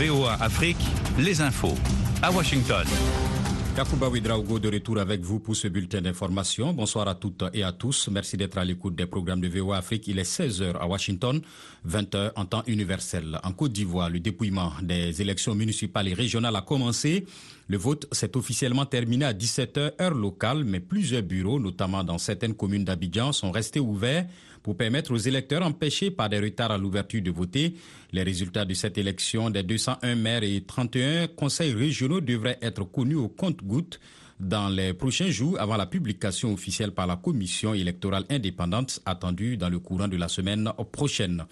VOA Afrique, les infos. À Washington. Kakouba Ouidraogo de retour avec vous pour ce bulletin d'information. Bonsoir à toutes et à tous. Merci d'être à l'écoute des programmes de VOA Afrique. Il est 16h à Washington, 20h en temps universel. En Côte d'Ivoire, le dépouillement des élections municipales et régionales a commencé. Le vote s'est officiellement terminé à 17h heure locale, mais plusieurs bureaux, notamment dans certaines communes d'Abidjan, sont restés ouverts pour permettre aux électeurs empêchés par des retards à l'ouverture de voter. Les résultats de cette élection des 201 maires et 31 conseils régionaux devraient être connus au compte-gouttes dans les prochains jours avant la publication officielle par la commission électorale indépendante attendue dans le courant de la semaine prochaine.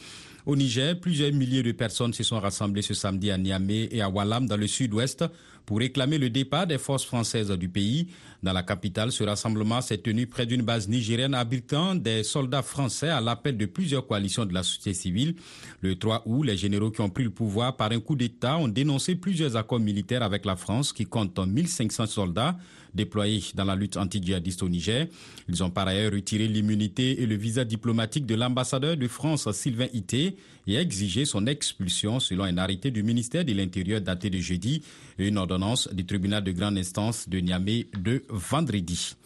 Au Niger, plusieurs milliers de personnes se sont rassemblées ce samedi à Niamey et à Walam dans le sud-ouest pour réclamer le départ des forces françaises du pays. Dans la capitale, ce rassemblement s'est tenu près d'une base nigérienne abritant des soldats français à l'appel de plusieurs coalitions de la société civile. Le 3 août, les généraux qui ont pris le pouvoir par un coup d'État ont dénoncé plusieurs accords militaires avec la France qui compte 1500 soldats déployés dans la lutte anti-djihadiste au Niger. Ils ont par ailleurs retiré l'immunité et le visa diplomatique de l'ambassadeur de France Sylvain Ité et exigé son expulsion selon un arrêté du ministère de l'Intérieur daté de jeudi et une ordonnance du tribunal de grande instance de Niamey de vendredi.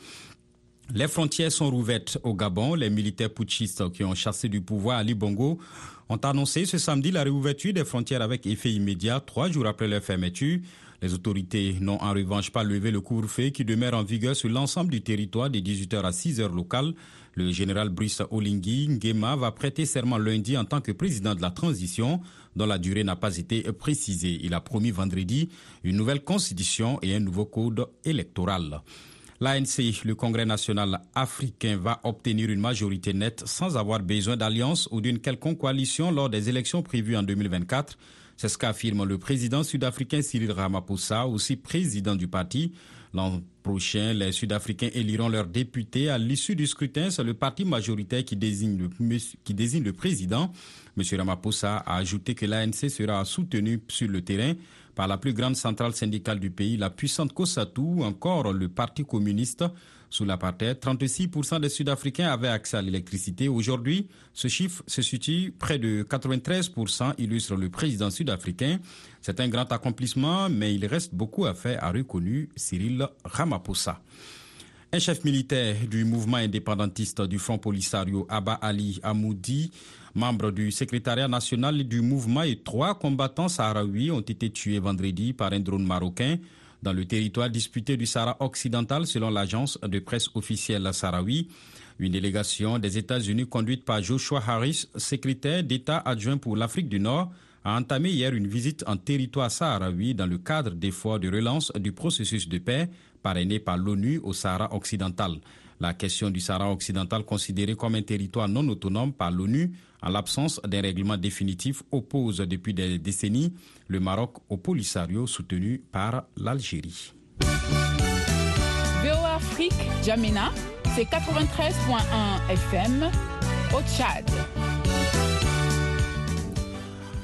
Les frontières sont rouvertes au Gabon. Les militaires putschistes qui ont chassé du pouvoir Ali Bongo ont annoncé ce samedi la réouverture des frontières avec effet immédiat, trois jours après leur fermeture. Les autorités n'ont en revanche pas levé le couvre-feu qui demeure en vigueur sur l'ensemble du territoire de 18h à 6h locales. Le général Brice Olingi Nguema va prêter serment lundi en tant que président de la transition, dont la durée n'a pas été précisée. Il a promis vendredi une nouvelle constitution et un nouveau code électoral. L'ANC, le Congrès national africain, va obtenir une majorité nette sans avoir besoin d'alliance ou d'une quelconque coalition lors des élections prévues en 2024. C'est ce qu'affirme le président sud-africain Cyril Ramaphosa, aussi président du parti. L'an prochain, les Sud-Africains éliront leurs députés. À l'issue du scrutin, c'est le parti majoritaire qui désigne le, président. M. Ramaphosa a ajouté que l'ANC sera soutenu sur le terrain par la plus grande centrale syndicale du pays, la puissante COSATU, ou encore le Parti communiste. Sous l'apartheid, 36% des Sud-Africains avaient accès à l'électricité. Aujourd'hui, ce chiffre se situe près de 93%, illustre le président sud-africain. C'est un grand accomplissement, mais il reste beaucoup à faire, a reconnu Cyril Ramaphosa. Un chef militaire du mouvement indépendantiste du Front Polisario, Abba Ali Amoudi, membre du secrétariat national du mouvement et trois combattants sahraouis ont été tués vendredi par un drone marocain dans le territoire disputé du Sahara occidental selon l'agence de presse officielle sahraoui. Une délégation des États-Unis conduite par Joshua Harris, secrétaire d'État adjoint pour l'Afrique du Nord, a entamé hier une visite en territoire sahraoui dans le cadre d'efforts de relance du processus de paix parrainé par l'ONU au Sahara occidental. La question du Sahara occidental, considéré comme un territoire non autonome par l'ONU, en l'absence d'un règlement définitif, oppose depuis des décennies le Maroc au Polisario soutenu par l'Algérie. Afrique, Jamina, c'est 93.1 FM au Tchad.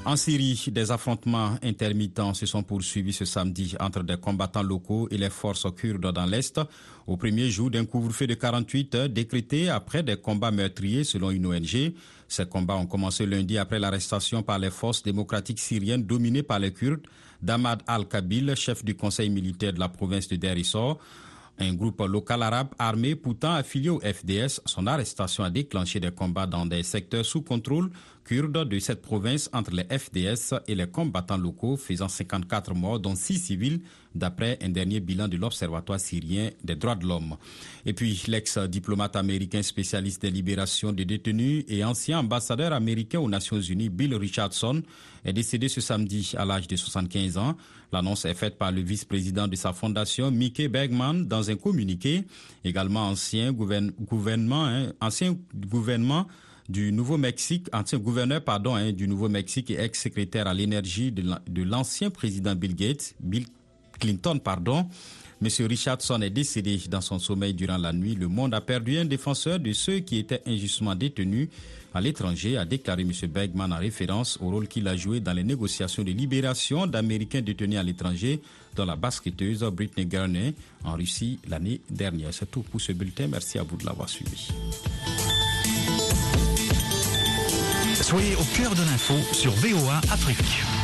En Syrie, des affrontements intermittents se sont poursuivis ce samedi entre des combattants locaux et les forces kurdes dans l'Est, au premier jour d'un couvre-feu de 48 heures décrété après des combats meurtriers selon une ONG. Ces combats ont commencé lundi après l'arrestation par les forces démocratiques syriennes dominées par les Kurdes d'Ahmad al-Kabil, chef du conseil militaire de la province de Der un groupe local arabe armé pourtant affilié au FDS, son arrestation a déclenché des combats dans des secteurs sous contrôle kurde de cette province entre les FDS et les combattants locaux, faisant 54 morts, dont 6 civils, d'après un dernier bilan de l'Observatoire syrien des droits de l'homme. Et puis, l'ex-diplomate américain spécialiste des libérations des détenus et ancien ambassadeur américain aux Nations Unies, Bill Richardson, est décédé ce samedi à l'âge de 75 ans. L'annonce est faite par le vice-président de sa fondation, Mickey Bergman, dans un communiqué. Également ancien gouvernement, hein, ancien gouvernement du Nouveau-Mexique, ancien gouverneur pardon, hein, du Nouveau-Mexique et ex-secrétaire à l'énergie de l'ancien président Bill Gates, Bill Clinton, pardon. Monsieur Richardson est décédé dans son sommeil durant la nuit. Le monde a perdu un défenseur de ceux qui étaient injustement détenus à l'étranger, a déclaré M. Bergman en référence au rôle qu'il a joué dans les négociations de libération d'Américains détenus à l'étranger, dans la basketteuse Britney Garner en Russie l'année dernière. C'est tout pour ce bulletin. Merci à vous de l'avoir suivi. Soyez au cœur de l'info sur VOA Afrique.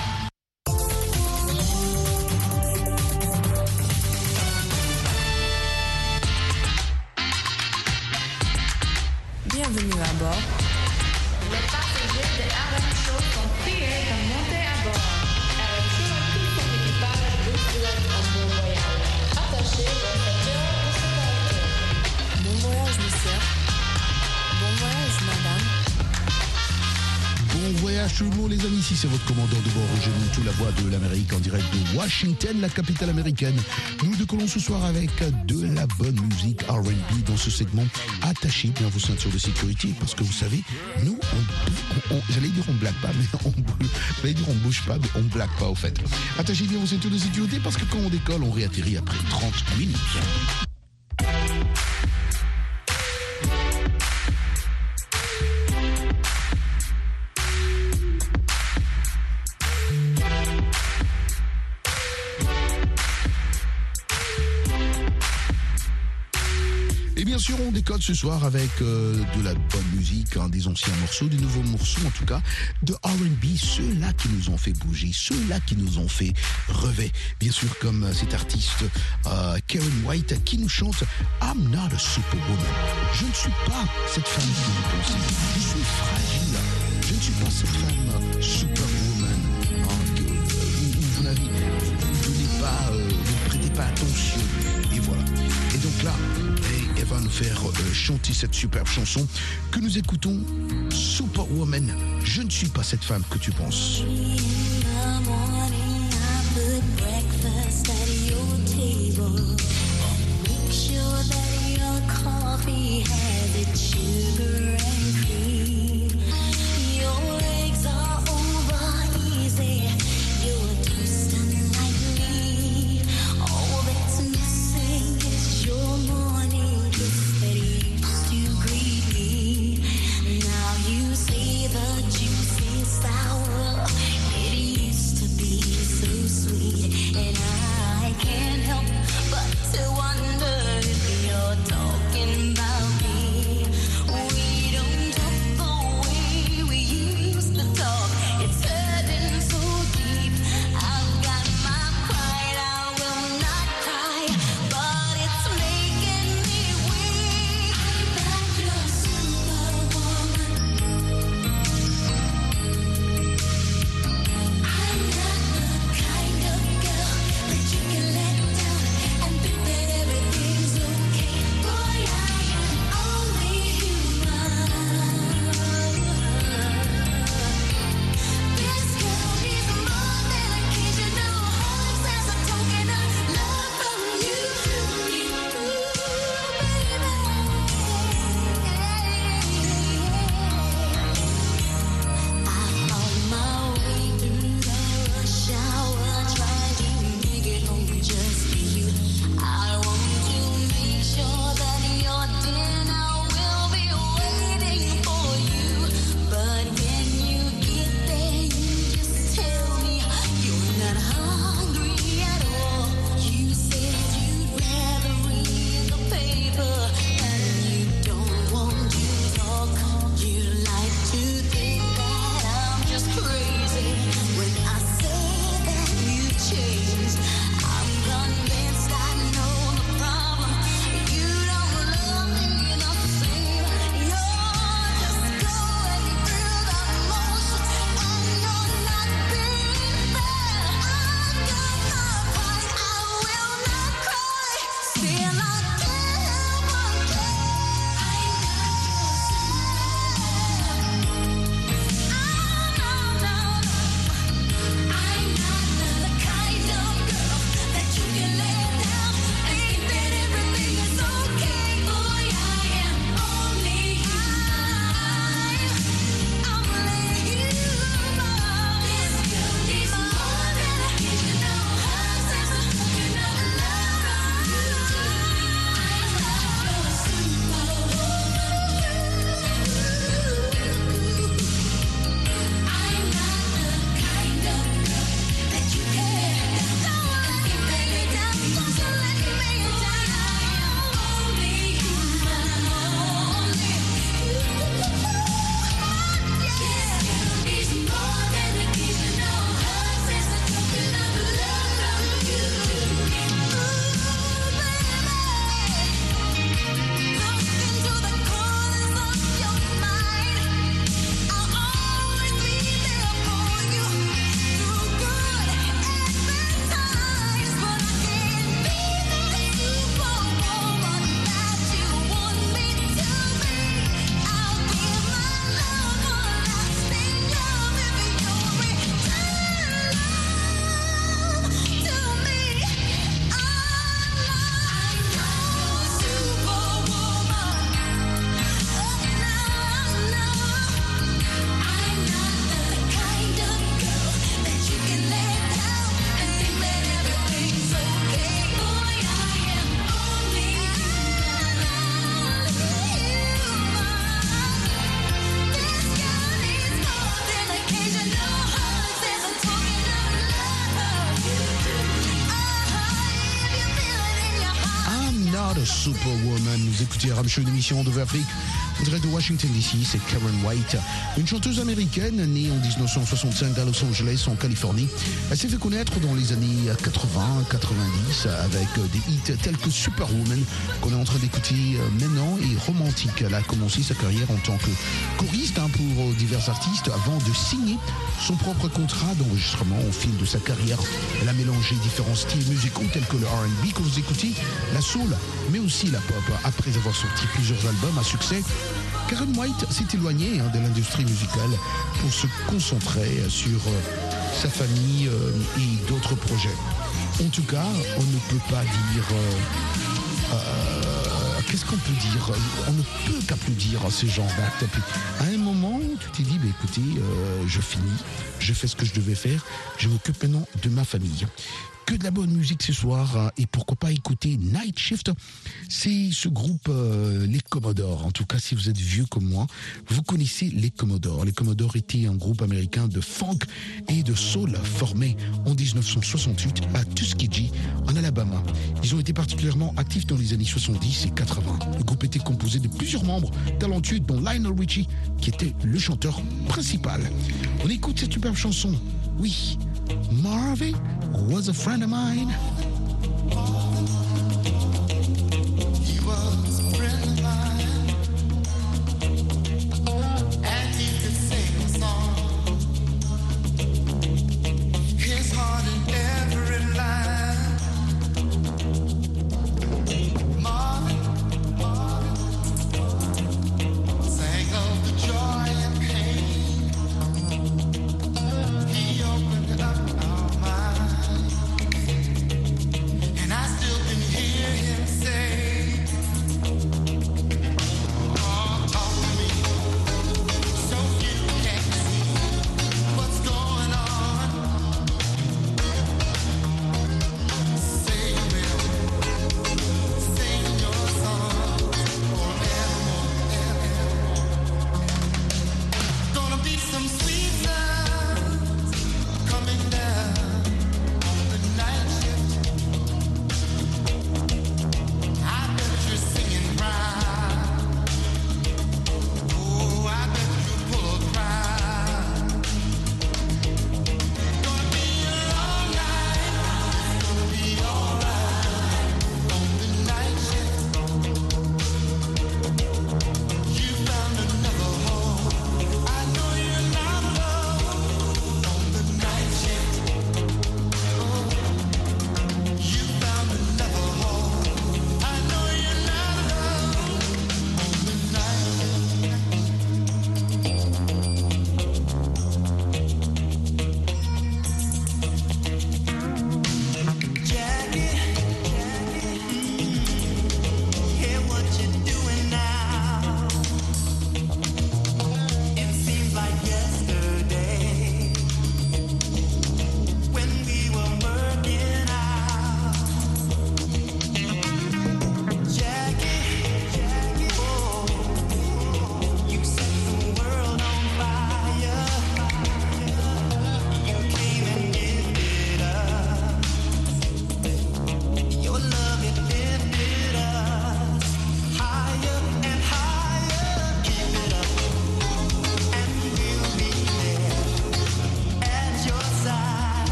On monde, les amis. Ici, c'est votre commandant de bord, Roger tout la voix de l'Amérique en direct de Washington, la capitale américaine. Nous décollons ce soir avec de la bonne musique RB dans ce segment. Attachez bien vos ceintures de sécurité parce que vous savez, nous, on, j'allais dire on blague pas, mais on, j'allais dire on bouge pas, mais on blague pas au fait. Attachez bien vos ceintures de sécurité parce que quand on décolle, on réatterrit après 30 minutes. On décode ce soir avec euh, de la bonne musique, hein, des anciens morceaux, des nouveaux morceaux en tout cas, de RB, ceux-là qui nous ont fait bouger, ceux-là qui nous ont fait rêver. Bien sûr, comme euh, cet artiste euh, Karen White qui nous chante I'm not a superwoman. Je ne suis pas cette femme que vous pensez. Je suis fragile. Je ne suis pas cette femme superwoman. Hein, que, vous, n'avez, vous, pas, ne prêtez pas attention. Et voilà. Et donc là, va nous faire euh, chanter cette superbe chanson que nous écoutons, Superwoman. Je ne suis pas cette femme que tu penses. Une émission de Afrique. Direct de Washington DC, c'est Karen White, une chanteuse américaine née en 1965 à Los Angeles, en Californie. Elle s'est fait connaître dans les années 80-90 avec des hits tels que Superwoman, qu'on est en train d'écouter maintenant, et Romantique. Elle a commencé sa carrière en tant que choriste hein, pour divers artistes avant de signer son propre contrat d'enregistrement au fil de sa carrière. Elle a mélangé différents styles musicaux tels que le RB que vous écoutez, la soul, mais aussi la pop. Après avoir sorti plusieurs albums à succès, Karen White s'est éloignée hein, de l'industrie musicale pour se concentrer sur euh, sa famille euh, et d'autres projets. En tout cas, on ne peut pas dire... Euh, qu'est-ce qu'on peut dire? On ne peut qu'applaudir ce genre d'acte. À un moment, tu t'es dit, écoutez, je finis, je fais ce que je devais faire, je m'occupe maintenant de ma famille que de la bonne musique ce soir hein, et pourquoi pas écouter Night Shift. C'est ce groupe euh, les Commodores. En tout cas, si vous êtes vieux comme moi, vous connaissez les Commodores. Les Commodores étaient un groupe américain de funk et de soul formé en 1968 à Tuskegee, en Alabama. Ils ont été particulièrement actifs dans les années 70 et 80. Le groupe était composé de plusieurs membres talentueux dont Lionel Richie qui était le chanteur principal. On écoute cette superbe chanson. Oui, Marvin was a friend of mine.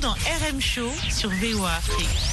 Dans RM Show sur VOA Afrique.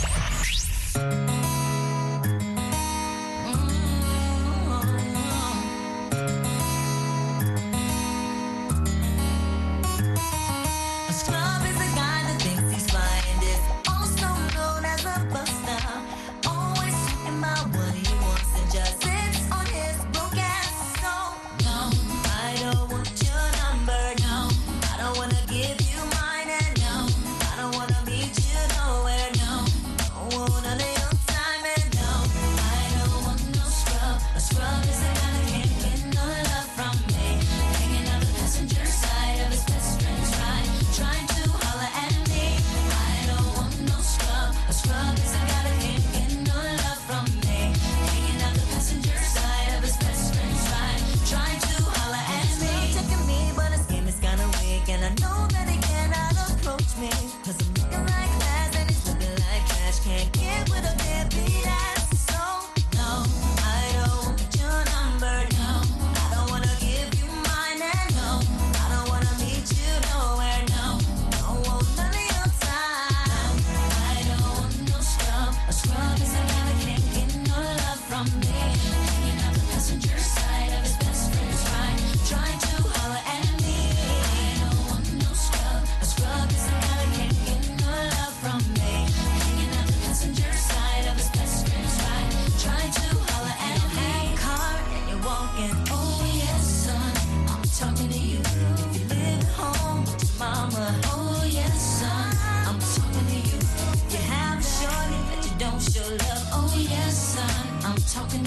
Nous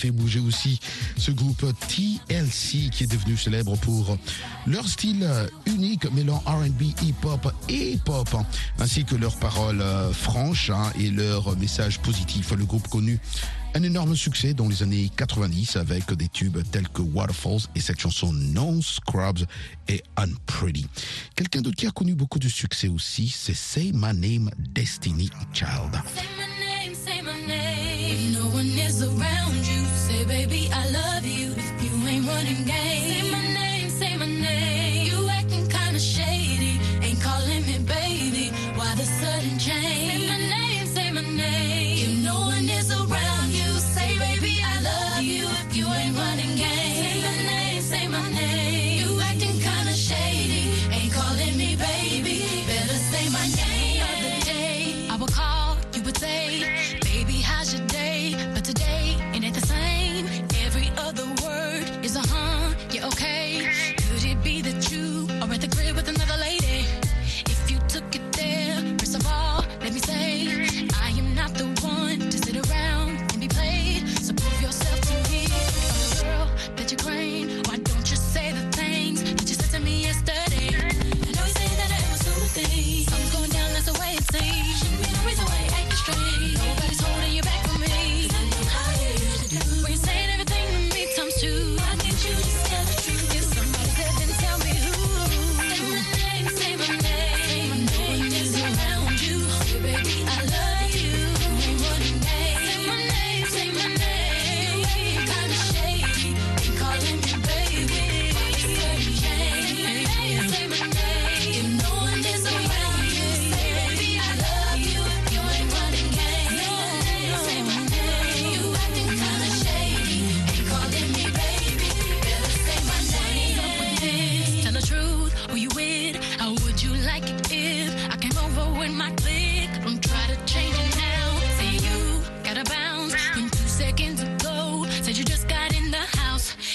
fait bouger aussi ce groupe TLC qui est devenu célèbre pour leur style unique mêlant R&B, hip-hop et pop, ainsi que leurs paroles franches hein, et leurs messages positifs. Le groupe connu un énorme succès dans les années 90 avec des tubes tels que Waterfalls et cette chanson No Scrubs et Unpretty. Quelqu'un d'autre qui a connu beaucoup de succès aussi, c'est Say My Name Destiny Child. No one is around you, say baby I love you. If you ain't running game,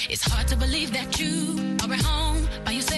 It's hard to believe that you are at home by yourself.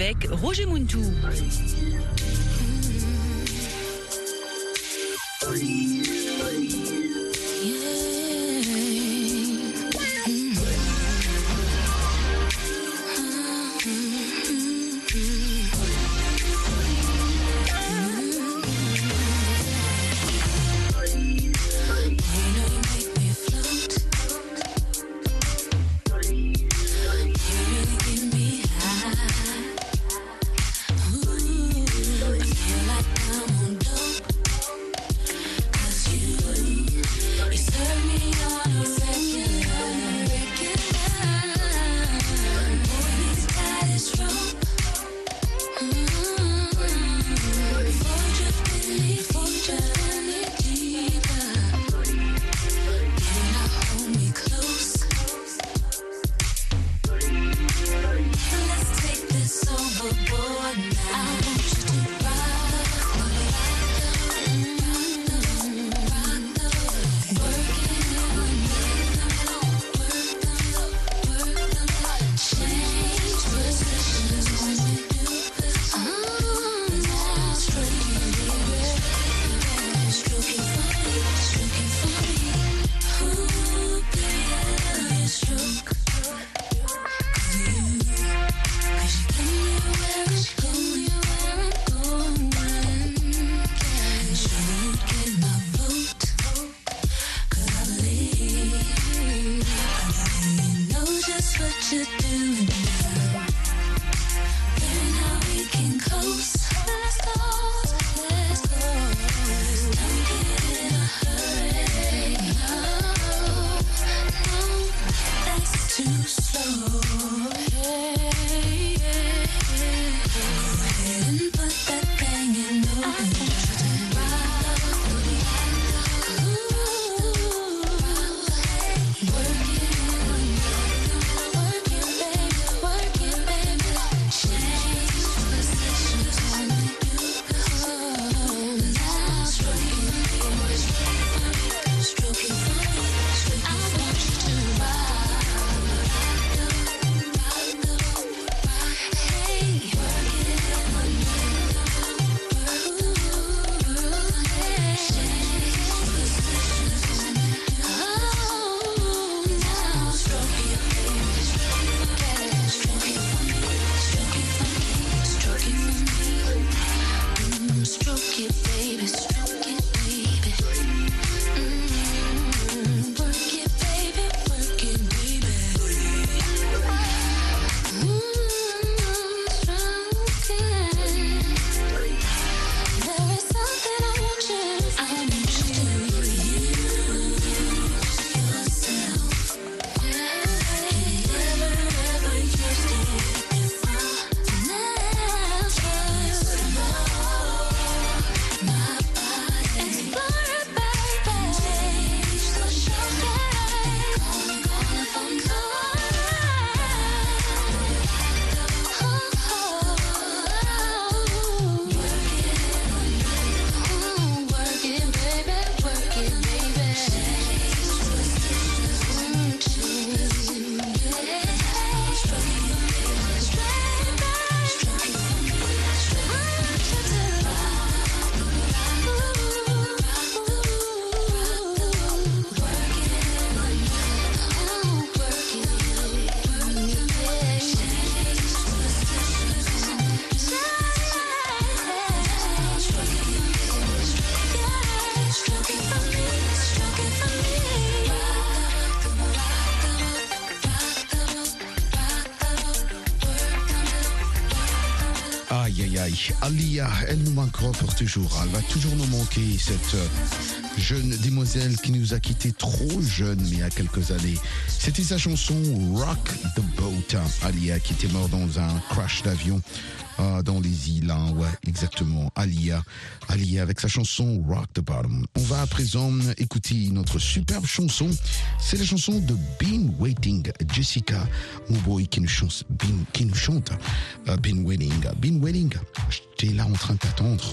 avec Roger Muntou. Alia, elle nous manquera pour toujours. Elle va toujours nous manquer, cette euh, jeune demoiselle qui nous a quittés trop jeune, mais il y a quelques années. C'était sa chanson Rock the Boat. Alia qui était mort dans un crash d'avion euh, dans les îles. hein. Ouais, exactement. Alia. Alia avec sa chanson Rock the Bottom. On va à présent écouter notre superbe chanson. C'est la chanson de Been Waiting. Jessica Mouboy qui nous chante. Been, qui nous chante. euh, Been Waiting. Been Waiting. J'étais là en train de t'attendre.